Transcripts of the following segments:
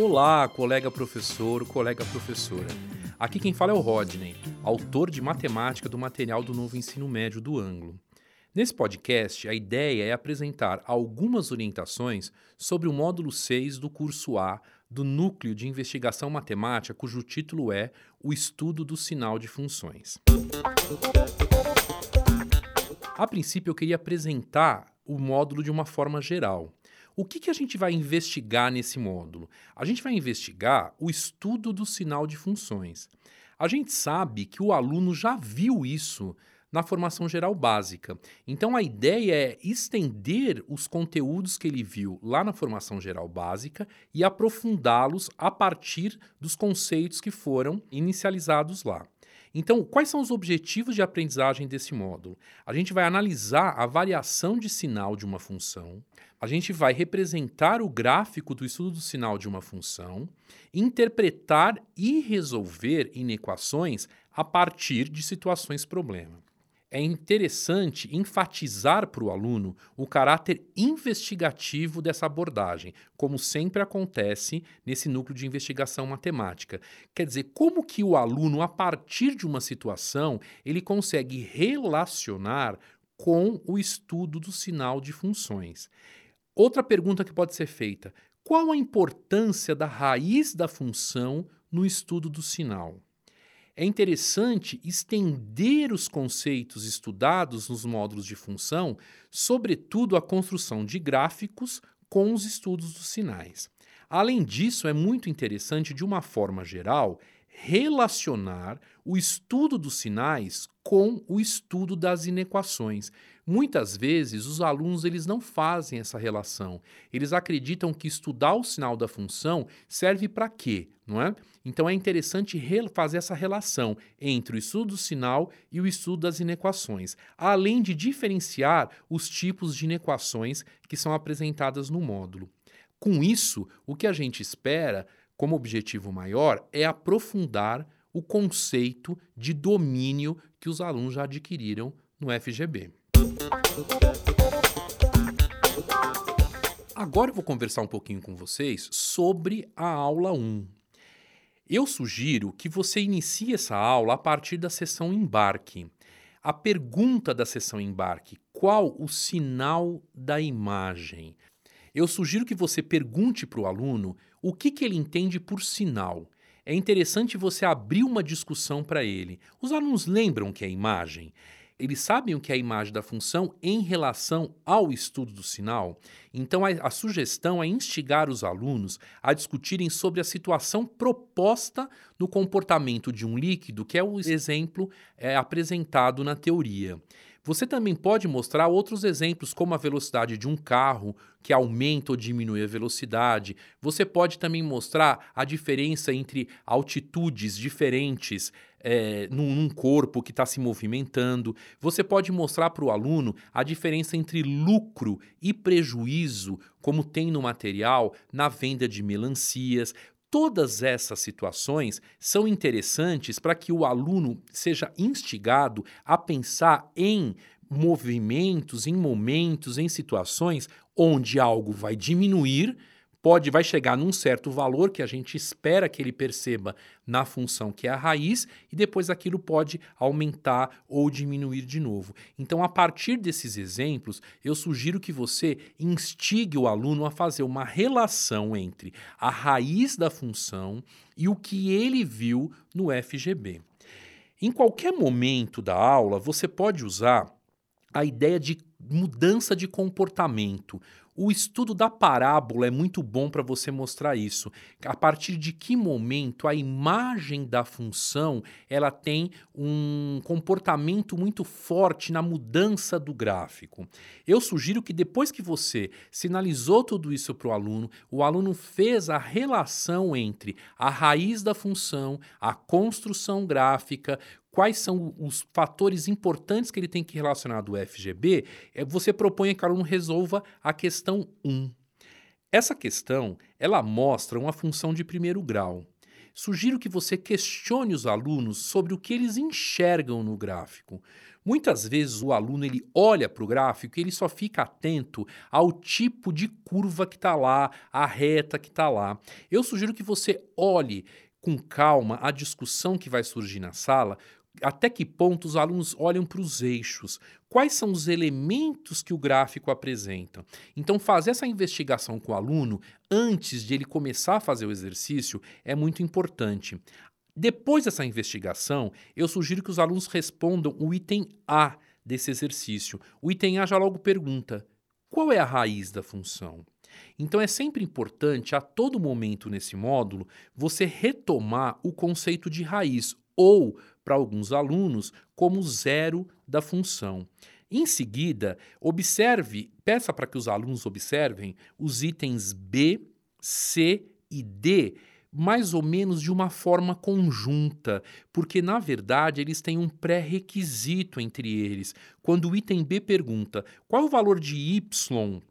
Olá, colega professor, colega professora. Aqui quem fala é o Rodney, autor de matemática do material do novo ensino médio do Anglo. Nesse podcast, a ideia é apresentar algumas orientações sobre o módulo 6 do curso A do Núcleo de Investigação Matemática, cujo título é O Estudo do Sinal de Funções. A princípio, eu queria apresentar o módulo de uma forma geral. O que, que a gente vai investigar nesse módulo? A gente vai investigar o estudo do sinal de funções. A gente sabe que o aluno já viu isso na formação geral básica. Então a ideia é estender os conteúdos que ele viu lá na formação geral básica e aprofundá-los a partir dos conceitos que foram inicializados lá. Então, quais são os objetivos de aprendizagem desse módulo? A gente vai analisar a variação de sinal de uma função, a gente vai representar o gráfico do estudo do sinal de uma função, interpretar e resolver inequações a partir de situações problema é interessante enfatizar para o aluno o caráter investigativo dessa abordagem, como sempre acontece nesse núcleo de investigação matemática. Quer dizer, como que o aluno, a partir de uma situação, ele consegue relacionar com o estudo do sinal de funções. Outra pergunta que pode ser feita: qual a importância da raiz da função no estudo do sinal? É interessante estender os conceitos estudados nos módulos de função, sobretudo a construção de gráficos com os estudos dos sinais. Além disso, é muito interessante, de uma forma geral, relacionar o estudo dos sinais com o estudo das inequações. Muitas vezes os alunos eles não fazem essa relação. Eles acreditam que estudar o sinal da função serve para quê, não é? Então é interessante fazer essa relação entre o estudo do sinal e o estudo das inequações, além de diferenciar os tipos de inequações que são apresentadas no módulo. Com isso, o que a gente espera como objetivo maior é aprofundar o conceito de domínio que os alunos já adquiriram no FGB. Agora eu vou conversar um pouquinho com vocês sobre a aula 1. Eu sugiro que você inicie essa aula a partir da sessão embarque. A pergunta da sessão embarque: qual o sinal da imagem? Eu sugiro que você pergunte para o aluno o que, que ele entende por sinal. É interessante você abrir uma discussão para ele. Os alunos lembram que é imagem? eles sabem o que é a imagem da função em relação ao estudo do sinal. Então, a, a, sugestão é instigar os alunos a discutirem sobre a situação proposta no comportamento de um líquido, que é o exemplo é, apresentado na teoria. Você também pode mostrar outros exemplos, como a velocidade de um carro, que aumenta ou diminui a velocidade. Você pode também mostrar a diferença entre altitudes diferentes é, num, num corpo que está se movimentando. Você pode mostrar para o aluno a diferença entre lucro e prejuízo, como tem no material, na venda de melancias. Todas essas situações são interessantes para que o aluno seja instigado a pensar em movimentos, em momentos, em situações onde algo vai diminuir pode vai chegar num certo valor que a gente espera que ele perceba na função que é a raiz e depois aquilo pode aumentar ou diminuir de novo. Então, a partir desses exemplos, eu sugiro que você instigue o aluno a fazer uma relação entre a raiz da função e o que ele viu no FGB. Em qualquer momento da aula, você pode usar a ideia de mudança de comportamento. O estudo da parábola é muito bom para você mostrar isso. A partir de que momento a imagem da função ela tem um comportamento muito forte na mudança do gráfico. Eu sugiro que depois que você sinalizou tudo isso para o aluno, o aluno fez a relação entre a raiz da função, a construção gráfica, quais são os fatores importantes que ele tem que relacionar do FGB, é, você propõe que o aluno resolva a questão 1. Essa questão, ela mostra uma função de primeiro grau. sugiro que você questione os alunos sobre o que eles enxergam no gráfico. Muitas vezes o aluno ele olha para o gráfico e ele só fica atento ao tipo de curva que está lá, a reta que está lá. Eu sugiro que você olhe com calma a discussão que vai surgir na sala, até que ponto os alunos olham para os eixos, quais são os elementos que o gráfico apresenta. Então, fazer essa investigação com o aluno antes de ele começar a fazer o exercício é muito importante. Depois dessa investigação, eu sugiro que os alunos respondam o item A desse exercício. O item A já logo pergunta: qual é a raiz da função? Então é sempre importante, a todo momento nesse módulo, você retomar o conceito de raiz, ou, para alguns alunos, como zero da função. Em seguida, observe, peça para que os alunos observem os itens B, C e D mais ou menos de uma forma conjunta, porque na verdade eles têm um pré-requisito entre eles. Quando o item B pergunta qual é o valor de y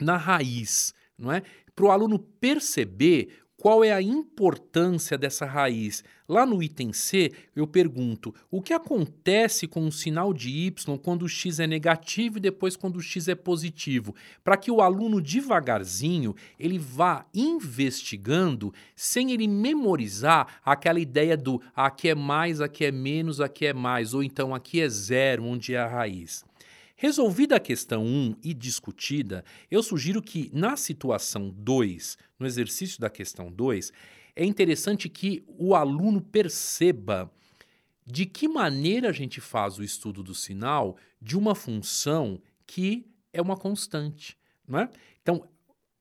na raiz, não é? Para o aluno perceber qual é a importância dessa raiz? Lá no item C, eu pergunto: o que acontece com o sinal de y quando o x é negativo e depois quando o x é positivo? Para que o aluno devagarzinho ele vá investigando sem ele memorizar aquela ideia do aqui é mais, aqui é menos, aqui é mais, ou então aqui é zero, onde é a raiz. Resolvida a questão 1 e discutida, eu sugiro que na situação 2, no exercício da questão 2, é interessante que o aluno perceba de que maneira a gente faz o estudo do sinal de uma função que é uma constante. Não é? Então,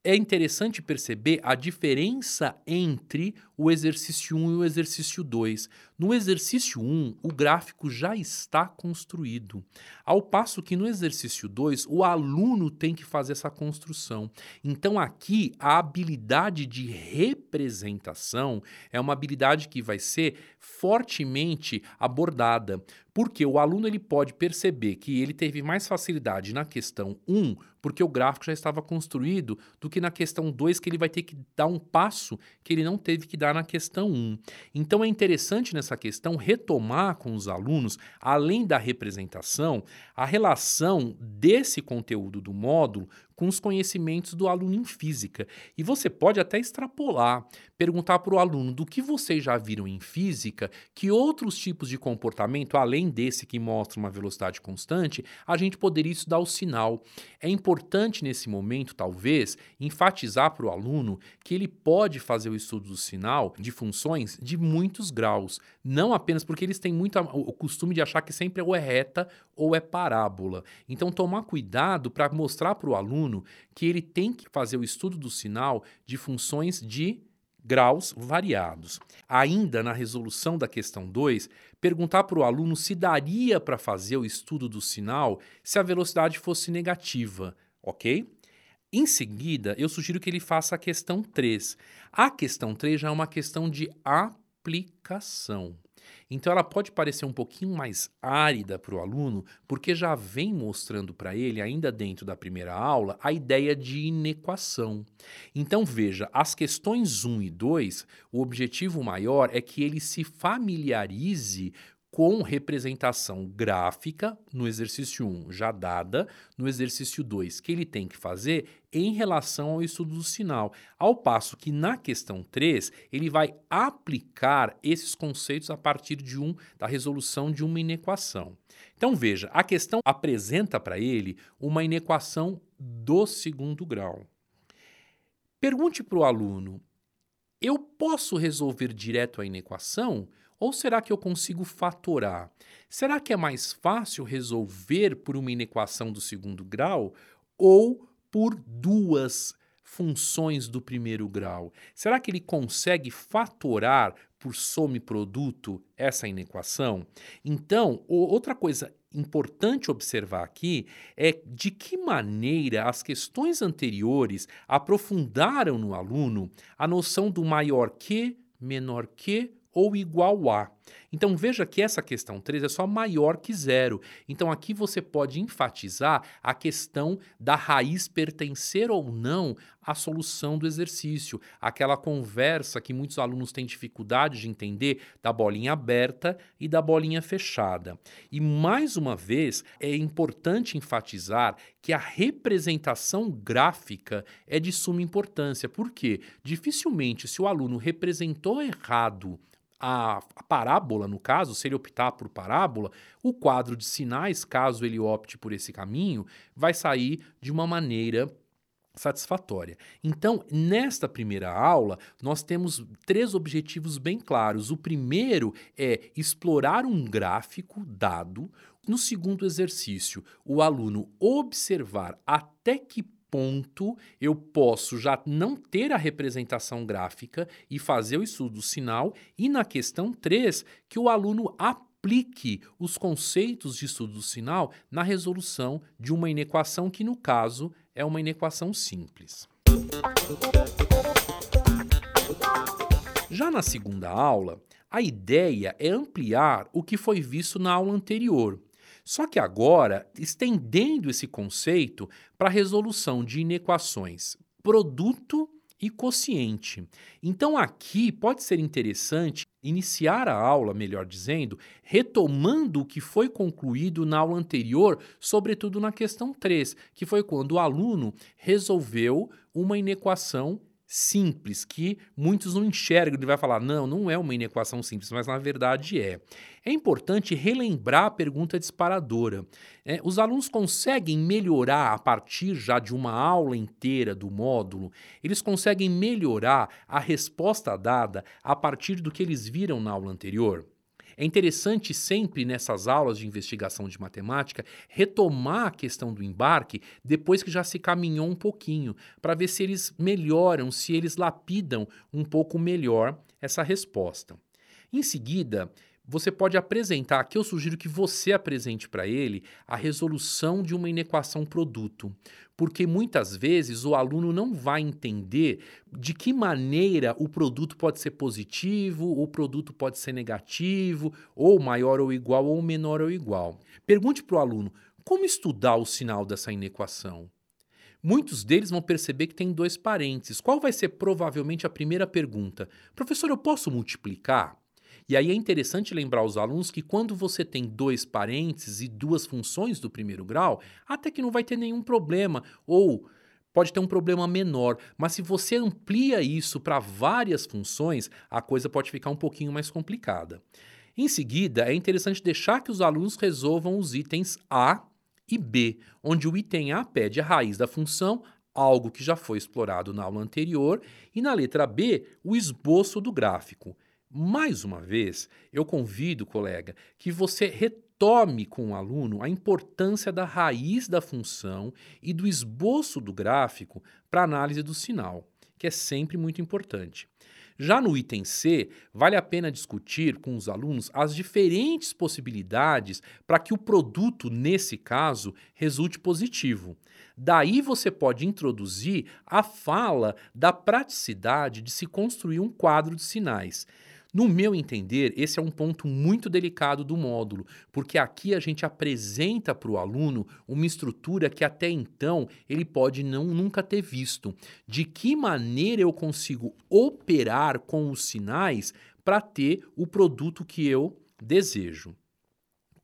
é interessante perceber a diferença entre o exercício 1 e o exercício 2. No exercício 1, o gráfico já está construído, ao passo que no exercício 2, o aluno tem que fazer essa construção. Então, aqui, a habilidade de representação é uma habilidade que vai ser fortemente abordada, porque o aluno ele pode perceber que ele teve mais facilidade na questão 1, porque o gráfico já estava construído, do que na questão 2, que ele vai ter que dar um passo que ele não teve que dar na questão 1. Então, é interessante nessa essa questão, retomar com os alunos, além da representação, a relação desse conteúdo do módulo com os conhecimentos do aluno em física. E você pode até extrapolar, perguntar para o aluno do que vocês já viram em física, que outros tipos de comportamento, além desse que mostra uma velocidade constante, a gente poderia estudar o sinal. É importante nesse momento, talvez, enfatizar para o aluno que ele pode fazer o estudo do sinal de funções de muitos graus, não apenas porque eles têm muito o costume de achar que sempre ou é reta ou é parábola. Então, tomar cuidado para mostrar para o aluno que ele tem que fazer o estudo do sinal de funções de graus variados. Ainda na resolução da questão 2, perguntar para o aluno se daria para fazer o estudo do sinal se a velocidade fosse negativa, ok? Em seguida, eu sugiro que ele faça a questão 3. A questão 3 já é uma questão de aplicação. Então ela pode parecer um pouquinho mais árida para o aluno, porque já vem mostrando para ele, ainda dentro da primeira aula, a ideia de inequação. Então veja, as questões 1 e 2, o objetivo maior é que ele se familiarize com representação gráfica no exercício 1 já dada, no exercício 2 que ele tem que fazer em relação ao estudo do sinal. Ao passo que na questão 3, ele vai aplicar esses conceitos a partir de um da resolução de uma inequação. Então veja, a questão apresenta para ele uma inequação do segundo grau. Pergunte para o aluno: eu posso resolver direto a inequação? Ou será que eu consigo fatorar? Será que é mais fácil resolver por uma inequação do segundo grau ou por duas funções do primeiro grau? Será que ele consegue fatorar por soma e produto essa inequação? Então, outra coisa importante observar aqui é de que maneira as questões anteriores aprofundaram no aluno a noção do maior que, menor que ou igual a. Então veja que essa questão 3 é só maior que zero. Então aqui você pode enfatizar a questão da raiz pertencer ou não à solução do exercício. Aquela conversa que muitos alunos têm dificuldade de entender da bolinha aberta e da bolinha fechada. E mais uma vez, é importante enfatizar que a representação gráfica é de suma importância. Por quê? Dificilmente, se o aluno representou errado a, parábola, no caso, se ele optar por parábola, o quadro de sinais, caso ele opte por esse caminho, vai sair de uma maneira satisfatória. Então, nesta primeira aula, nós temos três objetivos bem claros. O primeiro é explorar um gráfico dado. No segundo exercício, o aluno observar até que ponto eu posso já não ter a representação gráfica e fazer o estudo do sinal, e na questão 3, que o aluno aplique os conceitos de estudo do sinal na resolução de uma inequação que, no caso, é uma inequação simples. Já na segunda aula, a ideia é ampliar o que foi visto na aula anterior só que agora, estendendo esse conceito para a resolução de inequações produto e quociente. Então, aqui pode ser interessante iniciar a aula, melhor dizendo, retomando o que foi concluído na aula anterior, sobretudo na questão 3, que foi quando o aluno resolveu uma inequação simples que muitos não enxergam. Ele vai falar: não, não é uma inequação simples, mas na verdade é. É importante relembrar a pergunta disparadora. É, os alunos conseguem melhorar a partir já de uma aula inteira do módulo, eles conseguem melhorar a resposta dada a partir do que eles viram na aula anterior? É interessante sempre nessas aulas de investigação de matemática retomar a questão do embarque depois que já se caminhou um pouquinho, para ver se eles melhoram, se eles lapidam um pouco melhor essa resposta. Em seguida, você pode apresentar, aqui eu sugiro que você apresente para ele a resolução de uma inequação produto, porque muitas vezes o aluno não vai entender de que maneira o produto pode ser positivo, o produto pode ser negativo, ou maior ou igual, ou menor ou igual. Pergunte para o aluno como estudar o sinal dessa inequação. Muitos deles vão perceber que tem dois parênteses. Qual vai ser provavelmente a primeira pergunta? Professor, eu posso multiplicar? E aí é interessante lembrar aos alunos que quando você tem dois parênteses e duas funções do primeiro grau, até que não vai ter nenhum problema, ou pode ter um problema menor, mas se você amplia isso para várias funções, a coisa pode ficar um pouquinho mais complicada. Em seguida, é interessante deixar que os alunos resolvam os itens A e B, onde o item A pede a raiz da função, algo que já foi explorado na aula anterior, e na letra B, o esboço do gráfico. Mais uma vez, eu convido, colega, que você retome com o aluno a importância da raiz da função e do esboço do gráfico para análise do sinal, que é sempre muito importante. Já no item C, vale a pena discutir com os alunos as diferentes possibilidades para que o produto, nesse caso, resulte positivo. Daí você pode introduzir a fala da praticidade de se construir um quadro de sinais. No meu entender, esse é um ponto muito delicado do módulo, porque aqui a gente apresenta para o aluno uma estrutura que até então ele pode não nunca ter visto. De que maneira eu consigo operar com os sinais para ter o produto que eu desejo?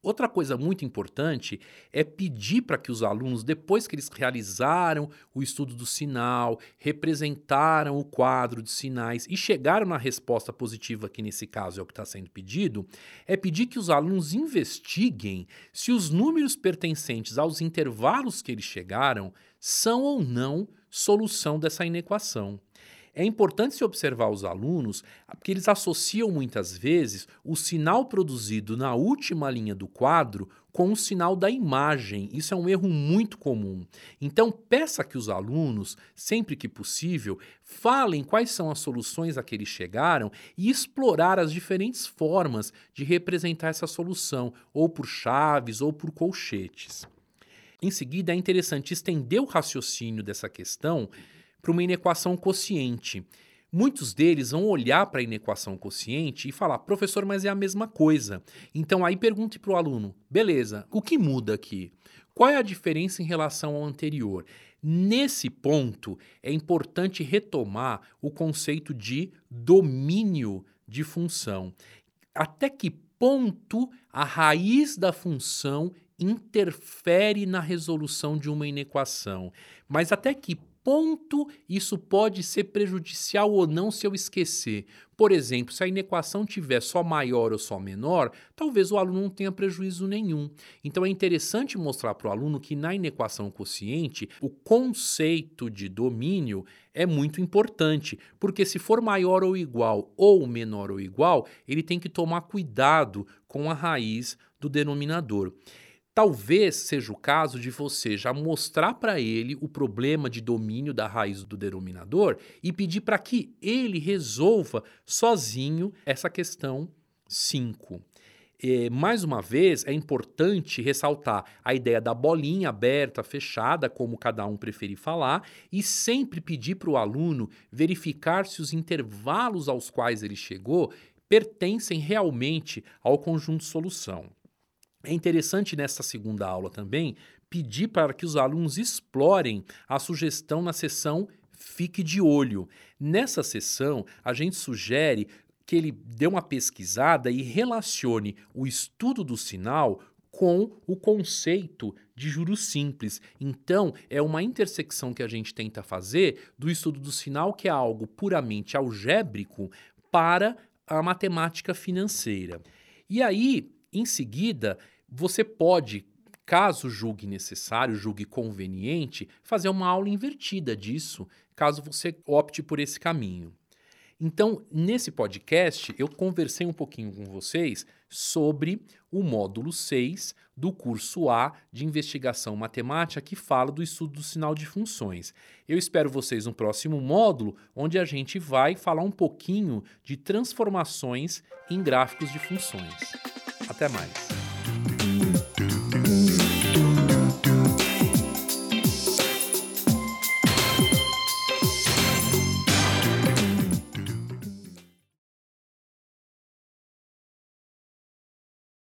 Outra coisa muito importante é pedir para que os alunos, depois que eles realizaram o estudo do sinal, representaram o quadro de sinais e chegaram na resposta positiva, que nesse caso é o que está sendo pedido, é pedir que os alunos investiguem se os números pertencentes aos intervalos que eles chegaram são ou não solução dessa inequação. É importante se observar os alunos, porque eles associam muitas vezes o sinal produzido na última linha do quadro com o sinal da imagem. Isso é um erro muito comum. Então, peça que os alunos, sempre que possível, falem quais são as soluções a que eles chegaram e explorar as diferentes formas de representar essa solução, ou por chaves ou por colchetes. Em seguida, é interessante estender o raciocínio dessa questão para uma inequação quociente. Muitos deles vão olhar para a inequação quociente e falar, professor, mas é a mesma coisa. Então aí pergunte para o aluno, beleza, o que muda aqui? Qual é a diferença em relação ao anterior? Nesse ponto, é importante retomar o conceito de domínio de função. Até que ponto a raiz da função interfere na resolução de uma inequação? Mas até que ponto isso pode ser prejudicial ou não se eu esquecer. Por exemplo, se a inequação tiver só maior ou só menor, talvez o aluno não tenha prejuízo nenhum. Então é interessante mostrar para o aluno que na inequação quociente, o conceito de domínio é muito importante, porque se for maior ou igual ou menor ou igual, ele tem que tomar cuidado com a raiz do denominador. Talvez seja o caso de você já mostrar para ele o problema de domínio da raiz do denominador e pedir para que ele resolva sozinho essa questão 5. É, mais uma vez, é importante ressaltar a ideia da bolinha aberta, fechada, como cada um preferir falar, e sempre pedir para o aluno verificar se os intervalos aos quais ele chegou pertencem realmente ao conjunto solução. É interessante nesta segunda aula também pedir para que os alunos explorem a sugestão na sessão Fique de Olho. Nessa sessão, a gente sugere que ele dê uma pesquisada e relacione o estudo do sinal com o conceito de juros simples. Então, é uma intersecção que a gente tenta fazer do estudo do sinal, que é algo puramente algébrico, para a matemática financeira. E aí, em seguida, você pode, caso julgue necessário, julgue conveniente, fazer uma aula invertida disso, caso você opte por esse caminho. Então, nesse podcast, eu conversei um pouquinho com vocês sobre o módulo 6 do curso A de Investigação Matemática, que fala do estudo do sinal de funções. Eu espero vocês no próximo módulo, onde a gente vai falar um pouquinho de transformações em gráficos de funções. Até mais!